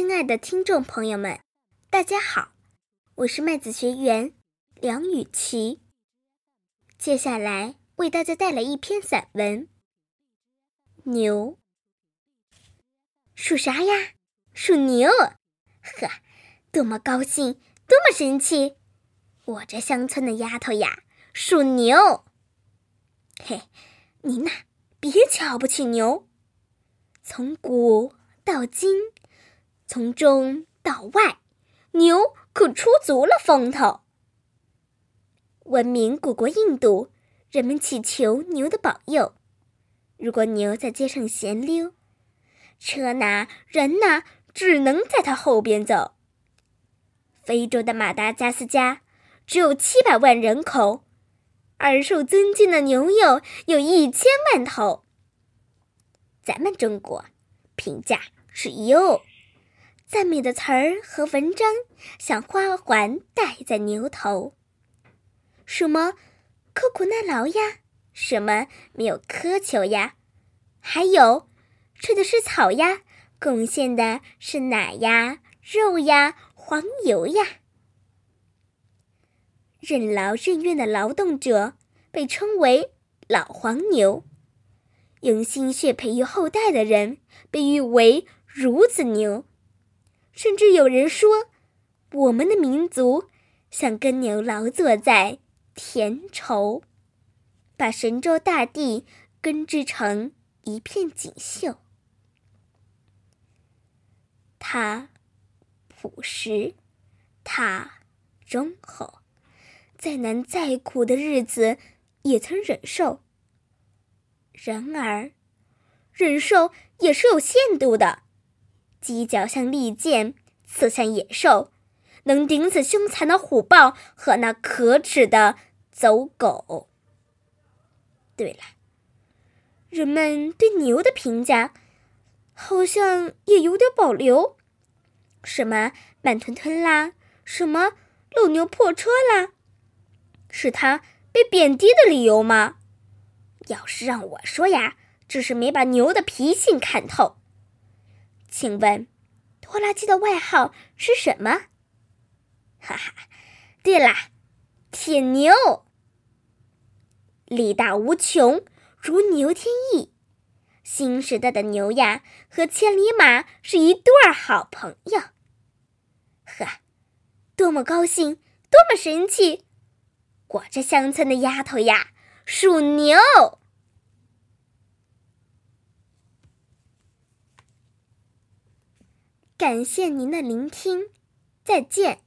亲爱的听众朋友们，大家好，我是麦子学员梁雨琪。接下来为大家带来一篇散文。牛，属啥呀？属牛。呵，多么高兴，多么神气！我这乡村的丫头呀，属牛。嘿，您呐，别瞧不起牛。从古到今，从中到外，牛可出足了风头。文明古国印度，人们祈求牛的保佑。如果牛在街上闲溜，车呐人呐，只能在它后边走。非洲的马达加斯加只有七百万人口，而受尊敬的牛友有一千万头。咱们中国，评价是优，赞美的词儿和文章像花环戴在牛头。什么刻苦耐劳呀？什么没有苛求呀？还有吃的是草呀，贡献的是奶呀、肉呀、黄油呀。任劳任怨的劳动者被称为老黄牛。用心血培育后代的人被誉为孺子牛，甚至有人说，我们的民族像跟牛劳作在田畴，把神州大地根织成一片锦绣。他朴实，他忠厚，再难再苦的日子也曾忍受。然而，忍受也是有限度的。犄角像利剑，刺向野兽，能顶死凶残的虎豹和那可耻的走狗。对了，人们对牛的评价好像也有点保留，什么慢吞吞啦，什么漏牛破车啦，是他被贬低的理由吗？要是让我说呀，只是没把牛的脾性看透。请问，拖拉机的外号是什么？哈哈，对啦，铁牛。力大无穷，如牛天意。新时代的牛呀，和千里马是一对儿好朋友。呵，多么高兴，多么神气！我这乡村的丫头呀。属牛。感谢您的聆听，再见。